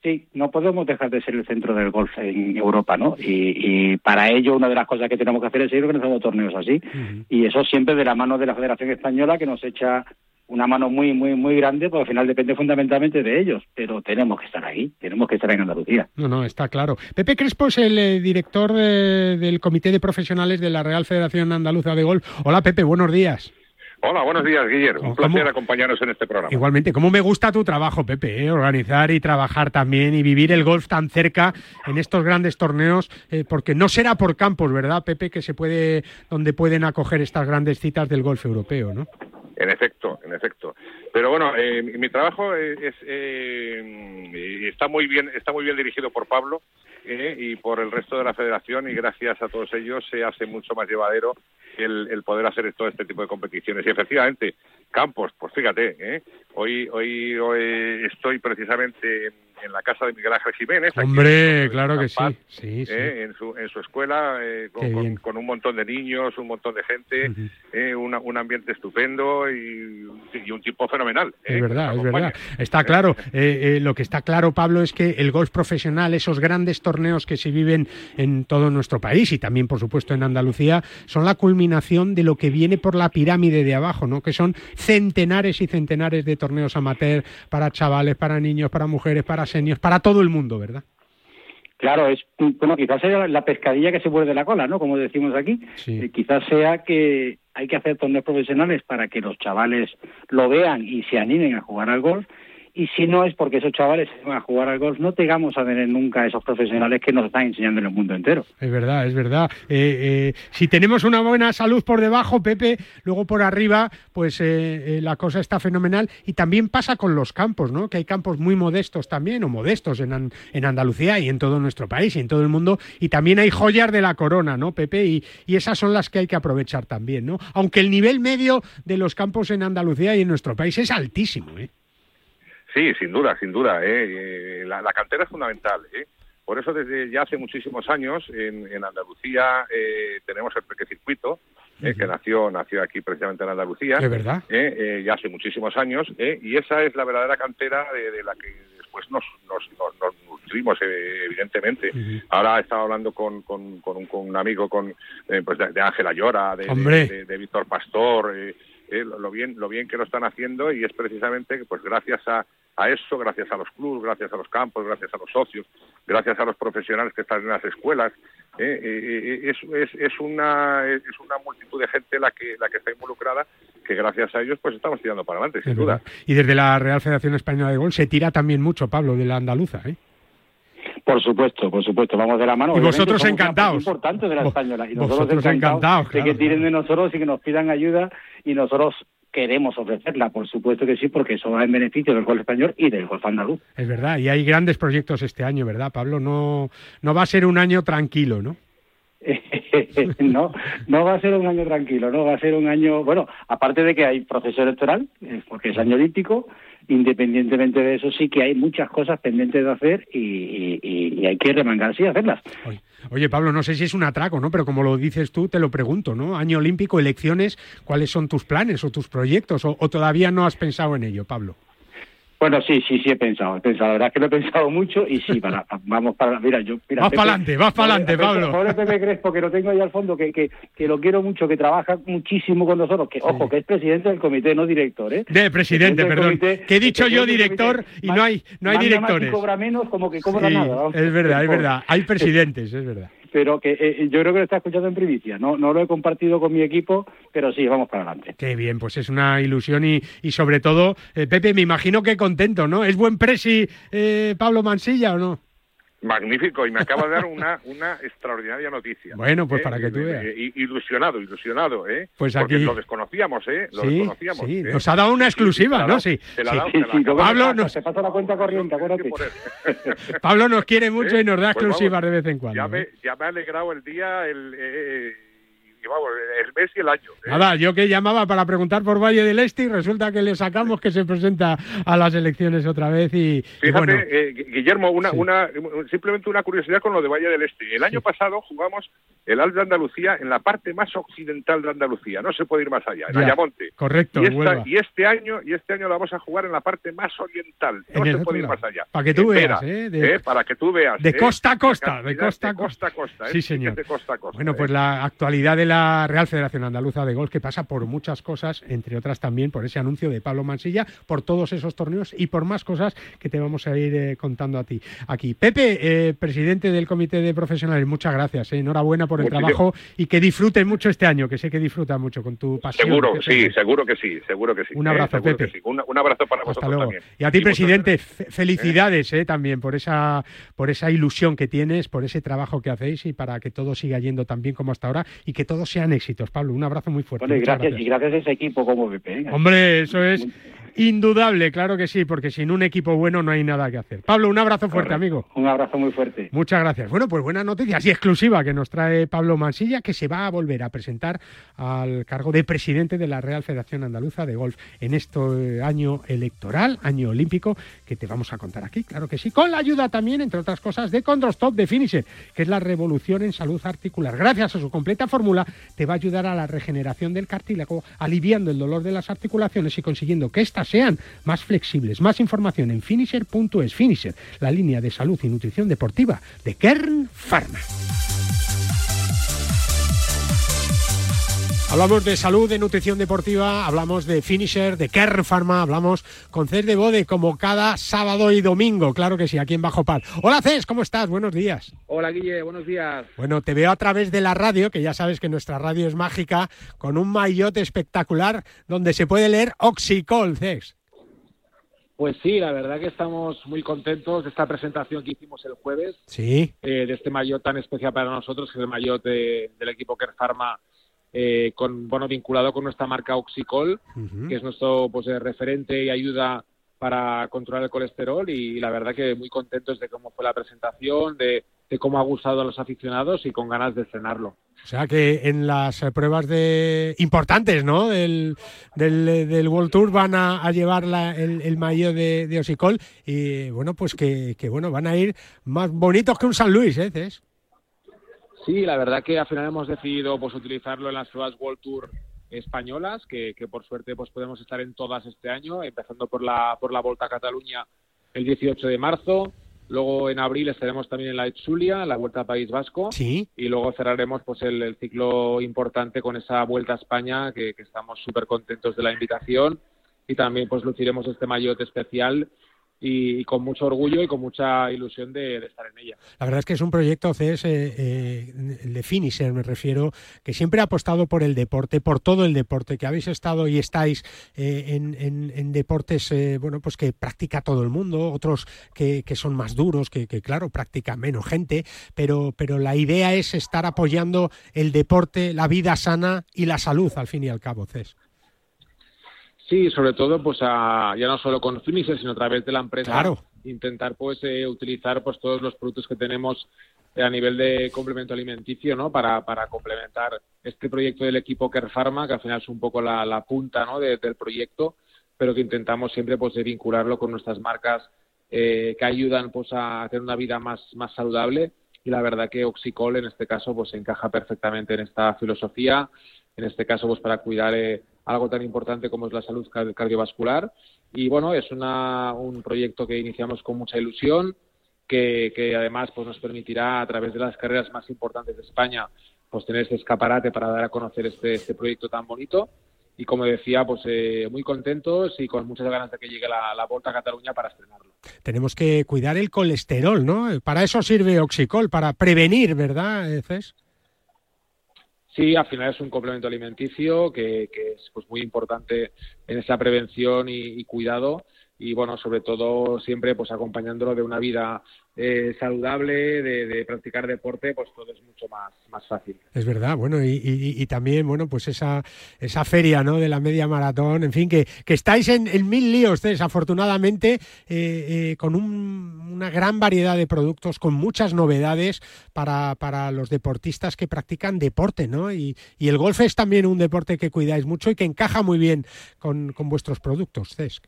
Sí, no podemos dejar de ser el centro del golf en Europa, ¿no? Y, para ello una de las cosas que tenemos que hacer es seguir organizando torneos así. Y eso siempre de la mano de la Federación Española que nos echa una mano muy, muy, muy grande, porque al final depende fundamentalmente de ellos, pero tenemos que estar ahí, tenemos que estar en Andalucía. No, no, está claro. Pepe Crespo es el eh, director del Comité de Profesionales de la Real Federación Andaluza de Golf. Hola Pepe, buenos días. Hola, buenos días, Guillermo. Un placer acompañarnos en este programa. Igualmente, ¿cómo me gusta tu trabajo, Pepe? Eh? Organizar y trabajar también y vivir el golf tan cerca en estos grandes torneos, eh, porque no será por campos, ¿verdad, Pepe? Que se puede, donde pueden acoger estas grandes citas del golf europeo, ¿no? En efecto, en efecto. Pero bueno, eh, mi trabajo es, eh, está muy bien, está muy bien dirigido por Pablo eh, y por el resto de la Federación y gracias a todos ellos se hace mucho más llevadero el, poder hacer todo este tipo de competiciones. Y efectivamente, Campos, pues fíjate, ¿eh? hoy, hoy, hoy estoy precisamente en la casa de Miguel Ángel Jiménez. Hombre, claro que sí. sí, ¿eh? en, su, en su escuela, eh, con, un montón de niños, un montón de gente, eh, un ambiente estupendo y, un tipo fenomenal. Es verdad, es verdad. Está claro. lo que está claro, Pablo, es que el golf profesional, esos grandes torneos que se viven en todo nuestro país y también, por supuesto, en Andalucía, son la culminación de lo que viene por la pirámide de abajo, ¿no? Que son centenares y centenares de torneos amateur para chavales, para niños, para mujeres, para seniors, para todo el mundo, ¿verdad? Claro, es bueno, quizás sea la pescadilla que se muerde la cola, ¿no? Como decimos aquí. Eh, quizás sea que hay que hacer torneos profesionales para que los chavales lo vean y se animen a jugar al golf y si no es porque esos chavales se van a jugar al golf, no tengamos a tener nunca esos profesionales que nos están enseñando en el mundo entero. Es verdad, es verdad. Eh, eh, si tenemos una buena salud por debajo, Pepe, luego por arriba, pues eh, la cosa está fenomenal. Y también pasa con los campos, ¿no? Que hay campos muy modestos también, o modestos en, en Andalucía y en todo nuestro país y en todo el mundo. Y también hay joyas de la corona, ¿no, Pepe? Y esas son las que hay que aprovechar también, ¿no? Aunque el nivel medio de los campos en Andalucía y en nuestro país es altísimo, ¿eh? Sí, sin duda, sin duda. ¿eh? eh la, cantera es fundamental. ¿eh? Por eso desde ya hace muchísimos años en, Andalucía eh, tenemos el Peque Circuito, que nació nació aquí precisamente en Andalucía. ¿Es verdad? ya hace muchísimos años. y esa es la verdadera cantera de, la que después nos, nos, nutrimos, evidentemente. Ahora he estado hablando con, con, un, amigo con, pues de Ángela Llora, de, de, de Víctor Pastor. Lo bien lo bien que lo están haciendo y es precisamente pues gracias a, a eso, gracias a los clubes, gracias a los campos, gracias a los socios, gracias a los profesionales que están en las escuelas. ¿eh? Eh, eh, es, es, una, es una multitud de gente la que, la que está involucrada que gracias a ellos pues estamos tirando para adelante, sin duda. Y desde la Real Federación Española de Gol se tira también mucho, Pablo, de la andaluza, ¿eh? Por supuesto, por supuesto, vamos de la mano. Y vosotros encantados. importante de la española. Y nosotros encantados, de que tiren de nosotros y que nos pidan ayuda y nosotros queremos ofrecerla, por supuesto que sí, porque eso va en beneficio del golf español y del golf andaluz. Es verdad, y hay grandes proyectos este año, ¿verdad, Pablo? No, no va a ser un año tranquilo, ¿no? no, no va a ser un año tranquilo, no va a ser un año, bueno, aparte de que hay proceso electoral, eh, porque es año olímpico, independientemente de eso sí que hay muchas cosas pendientes de hacer y, hay que remangarse y hacerlas. Oye, Pablo, no sé si es un atraco, ¿no? Pero como lo dices tú, te lo pregunto, ¿no? Año olímpico, elecciones, ¿cuáles son tus planes o tus proyectos? o todavía no has pensado en ello, Pablo? Bueno, sí, sí, sí he pensado, he pensado, la verdad es que lo he pensado mucho y sí, para, vamos para, mira, yo, mira, vas para adelante, vas para adelante, Pablo. Pobre Pepe Crespo, que lo tengo ahí al fondo, que, que, que lo quiero mucho, que trabaja muchísimo con nosotros, que, ojo, que es presidente del comité, no director, ¿eh? De presidente, perdón, que he dicho yo director y no hay, no hay directores. cobra menos, como que cobra nada. Es verdad, es verdad, hay presidentes, es verdad pero que eh, yo creo que lo está escuchando en primicia. No, no lo he compartido con mi equipo, pero sí, vamos para adelante. Qué bien, pues es una ilusión y, y sobre todo, eh, Pepe, me imagino que contento, ¿no? ¿Es buen presi eh, Pablo Mansilla o no? Magnífico, y me acaba de dar una, una extraordinaria noticia. Bueno, pues ¿eh? para que tú veas. Ilusionado, ilusionado, ¿eh? Pues aquí... Porque lo desconocíamos, ¿eh? Lo desconocíamos. Sí, ¿eh? nos ha dado una exclusiva, ¿no? Sí. Pablo nos... Se pasa la cuenta corriente, acuérdate. Pablo nos quiere mucho y nos da pues exclusivas de vez en cuando. Ya me, ya me ha alegrado el día el... Vamos, el mes y el año. ¿eh? Nada, yo que llamaba para preguntar por Valle del Este y resulta que le sacamos que se presenta a las elecciones otra vez y, Fíjate, eh, Guillermo, una, una, simplemente una curiosidad con lo de Valle del Este. El año pasado jugamos el Alto de Andalucía en la parte más occidental de Andalucía, no se puede ir más allá, en Ayamonte. Correcto. Y, este año y este año la vamos a jugar en la parte más oriental, no se puede ir más allá. Para que tú veas, ¿eh? ¿eh? Para que tú veas. De costa a costa, de costa a costa. costa, sí, señor. De costa a costa, bueno, pues la actualidad de la Real Federación Andaluza de Golf, que pasa por muchas cosas, entre otras también por ese anuncio de Pablo Mansilla, por todos esos torneos y por más cosas que te vamos a ir eh, contando a ti aquí. Pepe, eh, presidente del Comité de Profesionales, muchas gracias. Eh, enhorabuena por el trabajo y que disfruten mucho este año, que sé que disfrutan mucho con tu pasión. Seguro, sí, seguro que sí, seguro que sí. Un abrazo, Pepe. Un, abrazo para vosotros también. Y a ti, presidente, felicidades también por esa, por esa ilusión que tienes, por ese trabajo que hacéis y para que todo siga yendo tan bien como hasta ahora y que todos sean éxitos. Pablo, un abrazo muy fuerte. gracias, y gracias a ese equipo como BP. ¿eh? Hombre, eso es indudable, claro que sí, porque sin un equipo bueno no hay nada que hacer. Pablo, un abrazo fuerte, amigo. Un abrazo muy fuerte. Muchas gracias. Bueno, pues buenas noticias y exclusiva que nos trae Pablo Mansilla, que se va a volver a presentar al cargo de presidente de la Real Federación Andaluza de Golf en este año electoral, año olímpico, que te vamos a contar aquí, claro que sí, con la ayuda también, entre otras cosas, de Condrostop de Finisher, que es la revolución en salud articular. Gracias a su completa fórmula, te va a ayudar a la regeneración del cartílago, aliviando el dolor de las articulaciones y consiguiendo que éstas sean más flexibles. Más información en finisher.es. Finisher, la línea de salud y nutrición deportiva de Kern Pharma. Hablamos de salud, de nutrición deportiva, hablamos de finisher, de Kern Pharma, hablamos con Cés de Bode como cada sábado y domingo, claro que sí, aquí en Bajo Par. Hola Cés, ¿cómo estás? Buenos días. Hola Guille, buenos días. Bueno, te veo a través de la radio, que ya sabes que nuestra radio es mágica, con un maillot espectacular donde se puede leer Oxicol, Cés. Pues sí, la verdad que estamos muy contentos de esta presentación que hicimos el jueves. Sí. Eh, de este maillot tan especial para nosotros, que es el maillot del equipo Kern Pharma eh, con, bueno, vinculado con nuestra marca Oxicol, que es nuestro pues, eh, referente y ayuda para controlar el colesterol y la verdad que muy contentos de cómo fue la presentación, de, cómo ha gustado a los aficionados y con ganas de estrenarlo. O sea que en las pruebas de importantes, ¿no? Del, del, World Tour van a, llevar el, el maillot de, de, Oxicol y bueno, pues que, que, bueno, van a ir más bonitos que un San Luis, ¿eh? Sí, la verdad que al final hemos decidido pues utilizarlo en las pruebas World Tour españolas, que, por suerte pues podemos estar en todas este año, empezando por la por la Volta a Cataluña el 18 de marzo, luego en abril estaremos también en la Etzulia, la Vuelta a País Vasco, ¿Sí? y luego cerraremos pues el, ciclo importante con esa Vuelta a España, que, que estamos súper contentos de la invitación, y también pues luciremos este maillot especial y, con mucho orgullo y con mucha ilusión de, estar en ella. La verdad es que es un proyecto CS, eh, de Finisher me refiero, que siempre ha apostado por el deporte, por todo el deporte, que habéis estado y estáis eh, en, deportes eh, bueno pues que practica todo el mundo, otros que, son más duros, que, claro, practica menos gente, pero, pero la idea es estar apoyando el deporte, la vida sana y la salud al fin y al cabo, Cés. Sí, sobre todo, pues ya no solo con Finisher, sino a través de la empresa. Intentar, pues, eh, utilizar, pues, todos los productos que tenemos a nivel de complemento alimenticio, ¿no? Para, para complementar este proyecto del equipo Care Pharma, que al final es un poco la, punta, ¿no? del proyecto, pero que intentamos siempre, pues, de vincularlo con nuestras marcas eh, que ayudan, pues, a tener una vida más, más saludable. Y la verdad que Oxicol, en este caso, pues, encaja perfectamente en esta filosofía. En este caso, pues, para cuidar eh, algo tan importante como es la salud cardiovascular. Y bueno, es una, un proyecto que iniciamos con mucha ilusión que, además pues, nos permitirá a través de las carreras más importantes de España pues tener este escaparate para dar a conocer este, este proyecto tan bonito y como decía, pues eh, muy contentos y con muchas ganas de que llegue la, la Volta a Cataluña para estrenarlo. Tenemos que cuidar el colesterol, ¿no? Para eso sirve Oxicol, para prevenir, ¿verdad, Cés? Sí, al final es un complemento alimenticio que, es pues, muy importante en esa prevención y cuidado y bueno, sobre todo siempre pues acompañándolo de una vida eh, saludable, de, practicar deporte, pues todo es mucho más, más fácil. Es verdad, bueno, y, también, bueno, pues esa, esa feria, ¿no?, de la media maratón, en fin, que, que estáis en, mil líos, desafortunadamente, eh, eh, con una gran variedad de productos, con muchas novedades para, para los deportistas que practican deporte, ¿no? Y, y, el golf es también un deporte que cuidáis mucho y que encaja muy bien con, con vuestros productos, Cesc.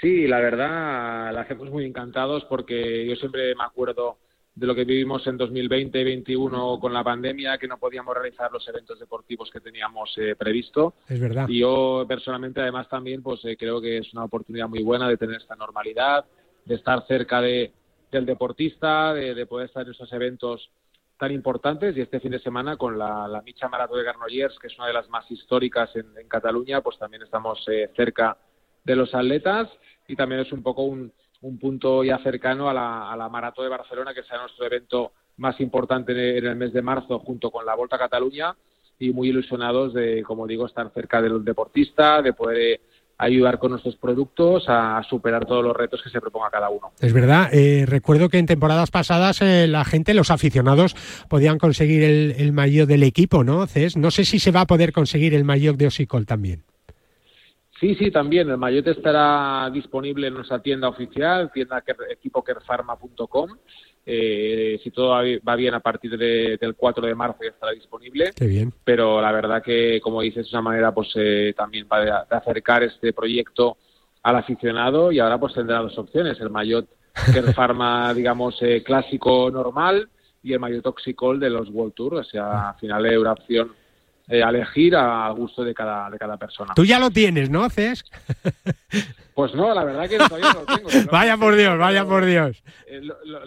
Sí, la verdad, la hacemos muy encantados porque yo siempre me acuerdo de lo que vivimos en 2020-2021 con la pandemia, que no podíamos realizar los eventos deportivos que teníamos eh, previsto. Es verdad. Y yo personalmente, además, también, pues eh, creo que es una oportunidad muy buena de tener esta normalidad, de estar cerca de, del deportista, de, poder estar en esos eventos tan importantes y este fin de semana con la, la Micha Maratón de Garnollers, que es una de las más históricas en, Cataluña, pues también estamos eh, cerca de los atletas y también es un poco un, punto ya cercano a la, Maratón de Barcelona, que será nuestro evento más importante en el mes de marzo junto con la Volta a Cataluña y muy ilusionados de, como digo, estar cerca del deportista, de poder eh, ayudar con nuestros productos a superar todos los retos que se proponga cada uno. Es verdad, eh, recuerdo que en temporadas pasadas eh, la gente, los aficionados, podían conseguir el, el maillot del equipo, ¿no, Cés? No sé si se va a poder conseguir el maillot de Osicol también. Sí, sí, también. El mayote estará disponible en nuestra tienda oficial, tienda equipokerfarma.com. Eh, si todo va bien a partir del 4 de marzo ya estará disponible. Qué bien. Pero la verdad que, como dices, es una manera pues eh, también para de acercar este proyecto al aficionado y ahora pues tendrá dos opciones. El maillot Pharma, digamos, eh, clásico normal y el maillot Toxicol de los World Tour. O sea, al final es una opción eh, elegir a gusto de cada, de cada persona. Tú ya lo tienes, ¿no, Ces? Pues no, la verdad que todavía no lo tengo. vaya por Dios, vaya por Dios.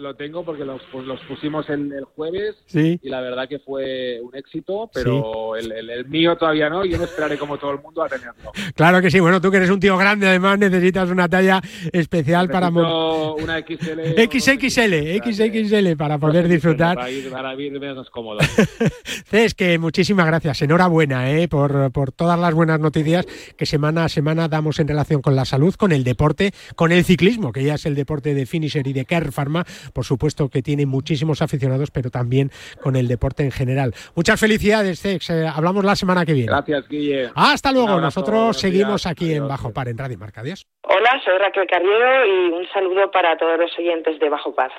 Lo, tengo porque los, pues, los pusimos el, el jueves sí. y la verdad que fue un éxito, pero el, el, mío todavía no y yo no esperaré como todo el mundo a tenerlo. Claro que sí, bueno, tú que eres un tío grande, además necesitas una talla especial para... Una XL. XXL, XXL para poder disfrutar. Para ir, para ir menos cómodo. Ces, que muchísimas gracias, enhorabuena eh, por, por todas las buenas noticias que semana a semana damos en relación con la salud con el deporte, con el ciclismo, que ya es el deporte de Finisher y de Care Pharma, por supuesto que tiene muchísimos aficionados, pero también con el deporte en general. Muchas felicidades, Cex. Eh, hablamos la semana que viene. Gracias, Guille. Hasta luego. Nosotros seguimos aquí en Bajo Par, en Radio Marca. Adiós. Hola, soy Raquel Carriero y un saludo para todos los oyentes de Bajo Par.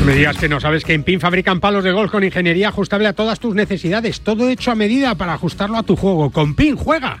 No me digas que no sabes que en PIN fabrican palos de golf con ingeniería ajustable a todas tus necesidades. Todo hecho a medida para ajustarlo a tu juego. Con PIN juega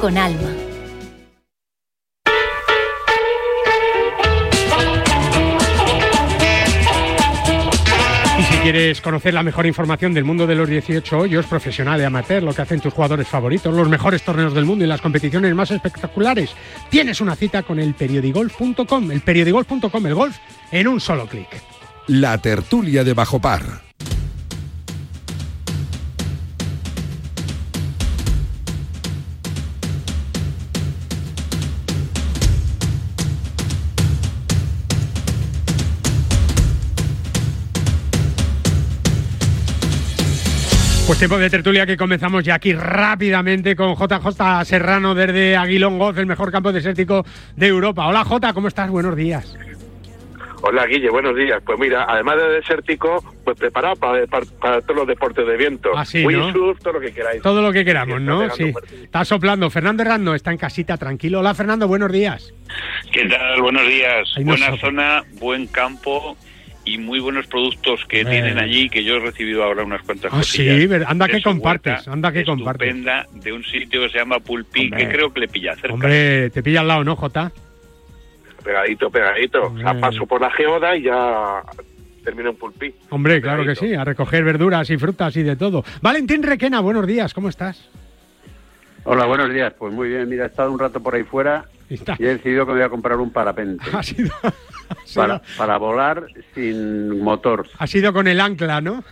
con alma. Y si quieres conocer la mejor información del mundo de los 18 hoyos, profesional y amateur, lo que hacen tus jugadores favoritos, los mejores torneos del mundo y las competiciones más espectaculares, tienes una cita con el periodigolf.com. El periodigolf.com, el golf en un solo clic. La tertulia de Bajo Par. Pues tiempo de tertulia que comenzamos ya aquí rápidamente con JJ Serrano desde Aguilón Golf, el mejor campo desértico de Europa. Hola J, ¿cómo estás? Buenos días. Hola Guille, buenos días. Pues mira, además de desértico, pues preparado para, para- para todos los deportes de viento. Así, ¿no? Windsurf, todo lo que queráis. Todo lo que queramos, ¿no? Está Sí. Está soplando. Fernando Herrando está en casita, tranquilo. Hola Fernando, buenos días. ¿Qué tal? Buenos días. Buena sopla. zona, buen campo y muy buenos productos que tienen allí, que yo he recibido ahora unas cuantas Ah, sí, cosillas anda que compartes, anda que compartes. estupenda de un sitio que se llama Pulpí, Hombre. que creo que le pilla cerca. Hombre, te pilla al lado, ¿no, Jota? Pegadito, pegadito. O sea, Hombre. paso por la geoda y ya termino en pulpí. Hombre, claro que sí, a recoger verduras y frutas y de todo. Valentín Requena, buenos días, ¿cómo estás? Hola, buenos días. Pues muy bien, mira, he estado un rato por ahí fuera y he decidido que me voy a comprar un parapente. Ha sido, para, para volar sin motor. ha sido con el ancla, ¿no?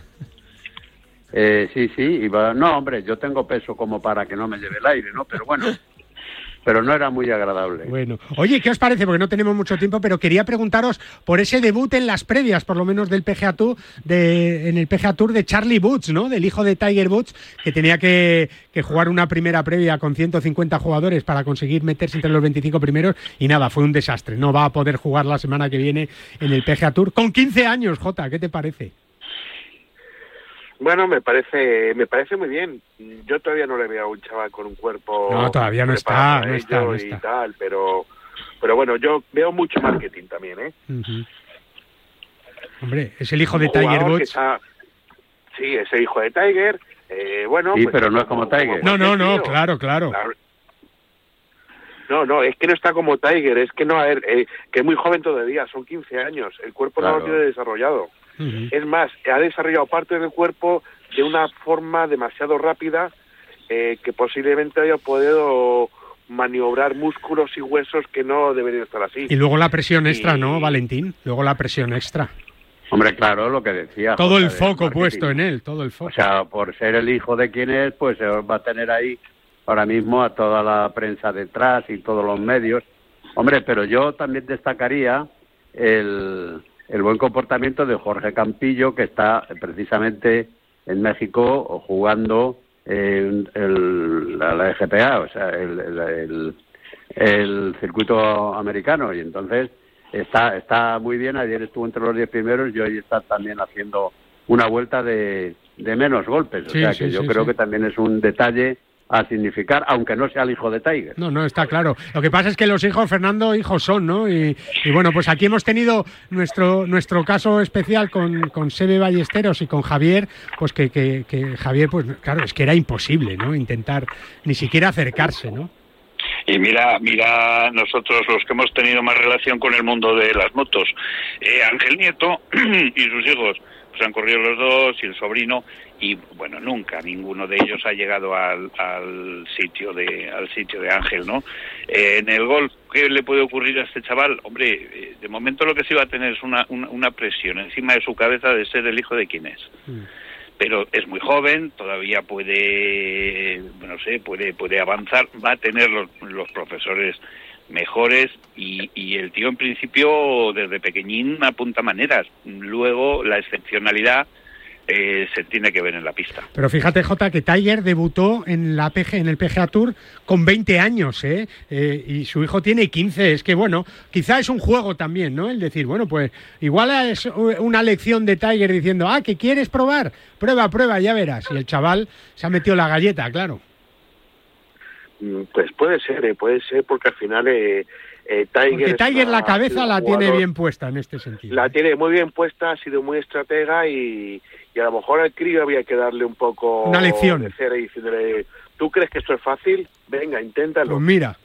Eh, sí, sí, y va- no, hombre, yo tengo peso como para que no me lleve el aire, ¿no? Pero bueno, pero no era muy agradable. Bueno, oye, ¿qué os parece? Porque no tenemos mucho tiempo, pero quería preguntaros por ese debut en las previas, por lo menos del PGA Tour, de, en el PGA Tour de Charlie Woods, ¿no? Del hijo de Tiger Woods, que tenía que, que jugar una primera previa con 150 jugadores para conseguir meterse entre los 25 primeros y nada, fue un desastre. No va a poder jugar la semana que viene en el PGA Tour con 15 años, Jota, ¿qué te parece? Bueno, me parece me parece muy bien. Yo todavía no le veo a un chaval con un cuerpo No, todavía no está, no está, no y está. tal, pero pero bueno, yo veo mucho marketing también, ¿eh? Ujú. Hombre, es el hijo de Tiger Woods. está- Sí, ese hijo de Tiger. eh, bueno, Sí, pues, pero no es como Tiger. No, no, no, claro, claro. No, no, es que no está como Tiger, es que no, a ver, eh, que es muy joven todavía, son 15 años, el cuerpo no lo tiene desarrollado. Es más, ha desarrollado parte del cuerpo de una forma demasiado rápida eh, que posiblemente haya podido maniobrar músculos y huesos que no deberían estar así. Y luego la presión extra, ¿no, Valentín? Luego la presión extra. Hombre, claro, lo que decía. Todo José, el foco puesto en él, todo el foco. O sea, por ser el hijo de quien es, pues se va a tener ahí ahora mismo a toda la prensa detrás y todos los medios. Hombre, pero yo también destacaría el, el buen comportamiento de Jorge Campillo, que está precisamente en México jugando en el- la, la FPA, o sea, el, el- el- el circuito americano. Y entonces está, está muy bien. Ayer estuvo entre los diez primeros y hoy está también haciendo una vuelta de, de menos golpes. O Sí, sea sí, que yo sí, creo que también es un detalle a significar, aunque no sea el hijo de Tiger. No, no, está claro. Lo que pasa es que los hijos, Fernando, hijos son, ¿no? Y, y bueno, pues aquí hemos tenido nuestro nuestro caso especial con, con Sebe Ballesteros y con Javier, pues que, que, que Javier, pues claro, es que era imposible, ¿no? Intentar ni siquiera acercarse, ¿no? Y mira, mira nosotros los que hemos tenido más relación con el mundo de las motos, eh, Ángel Nieto y sus hijos, pues han corrido los dos y el sobrino y bueno nunca ninguno de ellos ha llegado al, al sitio de al sitio de Ángel, ¿no? Eh, en el golf qué le puede ocurrir a este chaval, hombre, eh, de momento lo que sí va a tener es una, una, una presión encima de su cabeza de ser el hijo de quién es pero es muy joven, todavía puede, no sé, puede, puede avanzar, va a tener los, los profesores mejores y, y, el tío en principio desde pequeñín apunta maneras. Luego la excepcionalidad eh, se tiene que ver en la pista. Pero fíjate, Jota, que Tiger debutó en la PG, en el PGA Tour con 20 años, ¿eh? ¿eh? Y su hijo tiene 15. Es que, bueno, quizá es un juego también, ¿no? El decir, bueno, pues igual es una lección de Tiger diciendo, ah, que quieres probar, prueba, prueba, ya verás. Y el chaval se ha metido la galleta, claro. Pues puede ser, ¿eh? puede ser, porque al final eh, eh, Tiger, Porque Tiger la cabeza la tiene bien puesta en este sentido. La tiene muy bien puesta, ha sido muy estratega y, y a lo mejor al crío había que darle un poco Una lección. de cera y diciéndole, ¿tú crees que esto es fácil? Venga, inténtalo. Pues mira,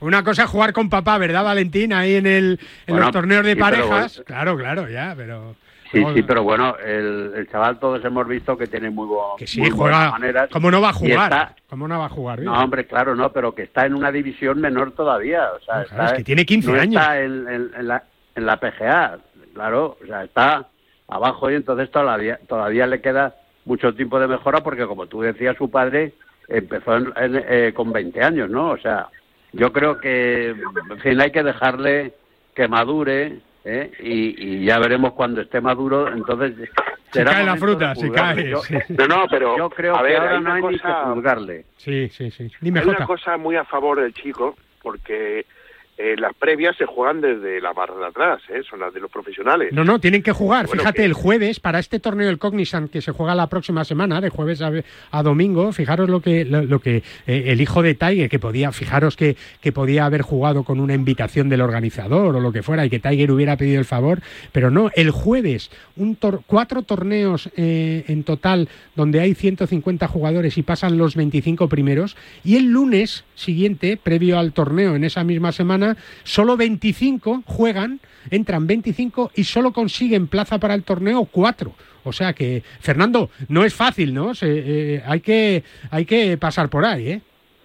una cosa es jugar con papá, ¿verdad, Valentín? Ahí en, el, en Bueno, los torneos de sí, parejas. bueno. Claro, claro, ya, pero... Sí, No, sí, pero bueno, el, el chaval todos hemos visto que tiene muy, bu- Que sí, muy buenas juega. maneras. ¿Cómo no va a jugar? está- ¿Cómo no va a jugar? no, hombre, claro, no, pero que está en una división menor todavía. O sea, No, claro, está- es que tiene 15 no años. está en, en- en la, en la PGA, claro, o sea, está abajo y entonces todavía, todavía le queda mucho tiempo de mejora porque, como tú decías, su padre empezó en- en, eh, con 20 años, ¿no? O sea, yo creo que, en fin, hay que dejarle que madure ¿eh? y, y ya veremos cuando esté maduro, entonces... Si será cae la fruta, juzgarle. cae. Yo- sí. No, no, pero Yo creo a que ver, ahora hay no hay ni que juzgarle. Sí, sí, sí. Dime, Hay una cosa muy a favor del chico, porque eh, las previas se juegan desde la barra de atrás, ¿eh? son las de los profesionales. No, no, tienen que jugar. Bueno, Fíjate, que- el jueves, para este torneo del Cognizant que se juega la próxima semana, de jueves a, a domingo, fijaros lo que, lo, lo que eh, el hijo de Tiger, que podía, fijaros que, que podía haber jugado con una invitación del organizador o lo que fuera, y que Tiger hubiera pedido el favor, pero no, el jueves, un tor- cuatro torneos eh, en total donde hay 150 jugadores y pasan los 25 primeros, y el lunes siguiente, previo al torneo en esa misma semana, solo 25 juegan, entran 25 y solo consiguen plaza para el torneo 4. O sea que, Fernando, no es fácil, ¿no? Se- eh, hay, que, hay que pasar por ahí, ¿eh?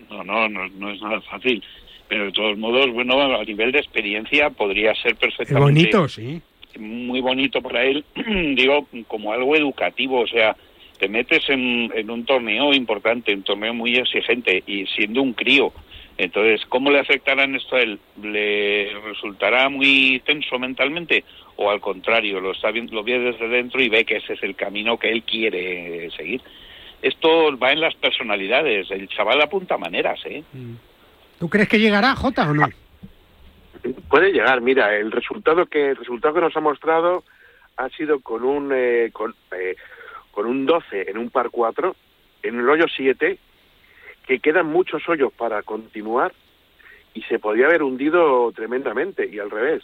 No, no, no, no es nada fácil. Pero de todos modos, bueno, a nivel de experiencia podría ser perfectamente bonito, sí. muy bonito para él, digo, como algo educativo, o sea, te metes en, en un torneo importante, un torneo muy exigente y siendo un crío. Entonces, ¿cómo le afectará en esto a él? ¿Le resultará muy tenso mentalmente? ¿O al contrario, lo, está viendo, lo ve desde dentro y ve que ese es el camino que él quiere seguir? Esto va en las personalidades. El chaval apunta maneras, ¿eh? ¿Tú crees que llegará, Jota, o no? Puede llegar, mira, el resultado que el resultado que nos ha mostrado ha sido con un eh, con, eh, con un 12 en un par 4, en el hoyo 7, que quedan muchos hoyos para continuar y se podía haber hundido tremendamente y al revés.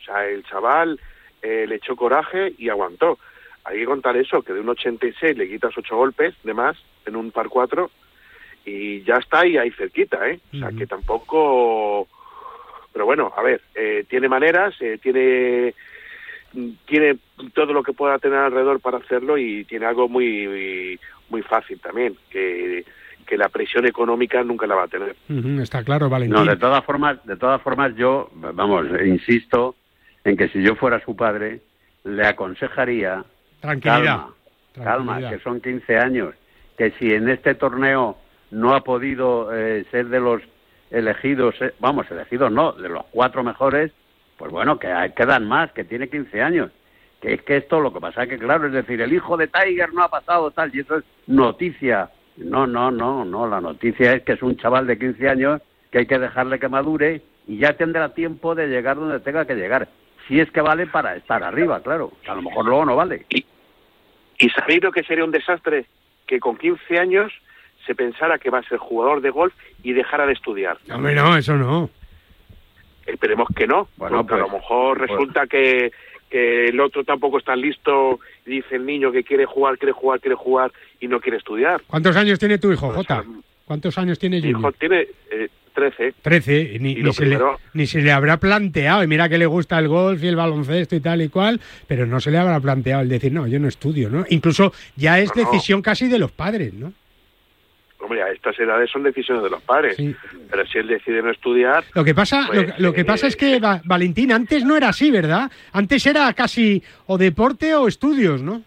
O sea, el chaval eh, le echó coraje y aguantó. Hay que contar eso, que de un 86 le quitas 8 golpes de más en un par 4 y ya está ahí, ahí cerquita, ¿eh? O sea, que tampoco... Pero bueno, a ver, eh, tiene maneras, eh, tiene tiene todo lo que pueda tener alrededor para hacerlo y tiene algo muy muy fácil también, que, que la presión económica nunca la va a tener. Está claro, Valentín. No, de todas formas, de todas formas yo, vamos, insisto en que si yo fuera su padre, le aconsejaría Tranquilidad. calma, que son 15 años, que si en este torneo no ha podido eh, ser de los elegidos, eh, vamos, elegidos no, de los cuatro mejores, pues bueno, que hay- quedan más, que tiene 15 años. Que es que esto lo que pasa es que, claro, es decir, el hijo de Tiger no ha pasado tal, y eso es noticia. No, no, no, no, la noticia es que es un chaval de 15 años que hay que dejarle que madure y ya tendrá tiempo de llegar donde tenga que llegar. Si es que vale para estar arriba, claro, que a lo mejor luego no vale. ¿Y sabéis lo que sería un desastre? Que con 15 años se pensara que va a ser jugador de golf y dejara de estudiar. Hombre, no, eso no. Esperemos que no, Bueno, porque a lo pues- mejor pues- resulta que, que el otro tampoco está listo y dice el niño que quiere jugar, quiere jugar, quiere jugar y no quiere estudiar. ¿Cuántos años tiene tu hijo, Jota? ¿Cuántos años tiene Mi Junior? hijo tiene eh, 13. 13, ni, ni se le, ni se le habrá planteado, y mira que le gusta el golf y el baloncesto y tal y cual, pero no se le habrá planteado el decir, no, yo no estudio, ¿no? Incluso ya es No, no. decisión casi de los padres, ¿no? Hombre, a estas edades son decisiones de los padres. Pero si él decide no estudiar... Lo que pasa, pues, lo, que- lo que eh, pasa es que, Va- Valentín, antes no era así, ¿verdad? Antes era casi o deporte o estudios, ¿no?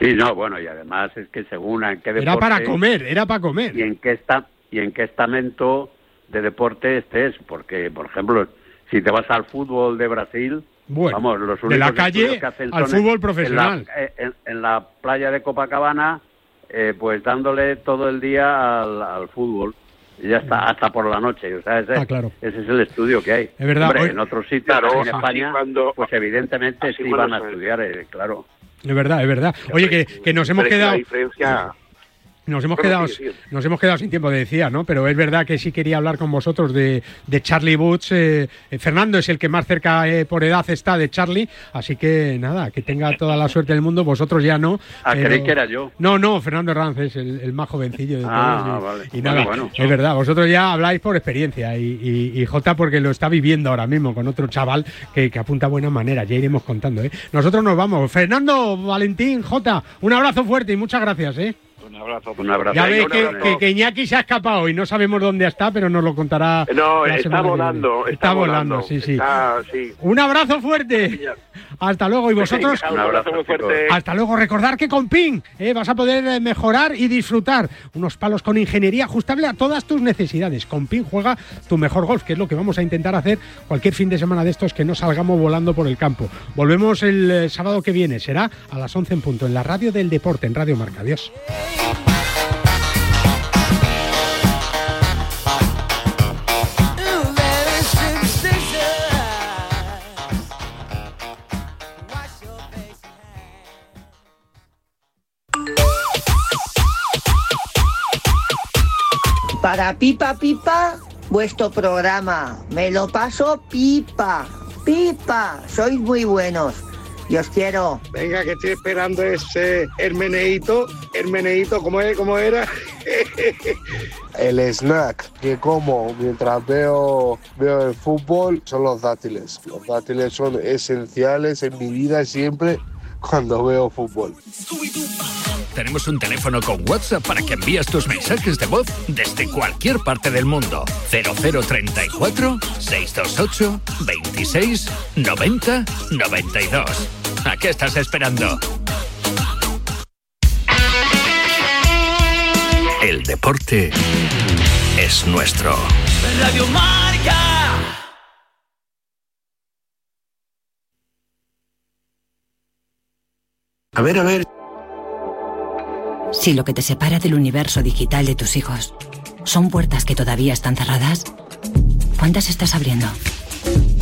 Sí, no, bueno, y además es que según en qué deporte... Era para comer, era para comer. Y en qué, está, y en qué estamento de deporte estés, porque, por ejemplo, si te vas al fútbol de Brasil... Bueno, vamos, los de la calle estudios que hacen al fútbol en la- profesional. eh, En en la, playa de Copacabana, eh, pues dándole todo el día al, al fútbol. Y ya está, hasta por la noche. O sea, ese, Ah, claro. ese es el estudio que hay. Es verdad, Hombre, hoy- en otros sitios, Claro, en España, cuando- pues evidentemente sí van a estudiar, eh, claro. Es verdad, es verdad. Oye, que, que nos hemos quedado... La diferencia... Nos hemos, quedado, nos hemos quedado sin tiempo, decía, ¿no? Pero es verdad que sí quería hablar con vosotros de, de Charlie Boots. eh, eh, Fernando es el que más cerca eh, por edad está de Charlie, así que nada, que tenga toda la suerte del mundo. Vosotros ya no. Ah, pero- creí que era yo. No, no, Fernando Herranz es el, el más jovencillo de Ah, todos. y- vale. Y nada, bueno. es verdad, vosotros ya habláis por experiencia y, y, y Jota porque lo está viviendo ahora mismo con otro chaval que, que apunta a buena manera. Ya iremos contando, ¿eh? Nosotros nos vamos. Fernando, Valentín, Jota, un abrazo fuerte y muchas gracias, ¿eh? Un abrazo. Un abrazo. Ya un que, que, que Iñaki se ha escapado y no sabemos dónde está, pero nos lo contará. No, está volando. Está, volando, sí, sí. Está, sí. Un abrazo fuerte. Hasta luego. Y vosotros. Un abrazo muy fuerte. Hasta luego. Recordar que con PIN eh, vas a poder eh, mejorar y disfrutar unos palos con ingeniería ajustable a todas tus necesidades. Con PIN juega tu mejor golf, que es lo que vamos a intentar hacer cualquier fin de semana de estos que no salgamos volando por el campo. Volvemos el eh, sábado que viene. Será a las 11 en punto en la radio del deporte, en Radio Marca. Adiós. Para Pipa Pipa, vuestro programa. Me lo paso pipa. Pipa, sois muy buenos. Y os quiero. Venga, que estoy esperando ese Hermeneito. Hermeneito, ¿cómo, es, ¿cómo era? El snack que como mientras veo, veo el fútbol son los dátiles. Los dátiles son esenciales en mi vida siempre cuando veo fútbol. Tenemos un teléfono con WhatsApp para que envíes tus mensajes de voz desde cualquier parte del mundo. 0034 628 26 90 92. ¿A qué estás esperando? El deporte es nuestro. Radio Marca. A ver, a ver. Si lo que te separa del universo digital de tus hijos son puertas que todavía están cerradas, ¿cuántas estás abriendo?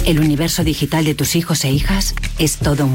El universo digital de tus hijos e hijas es todo un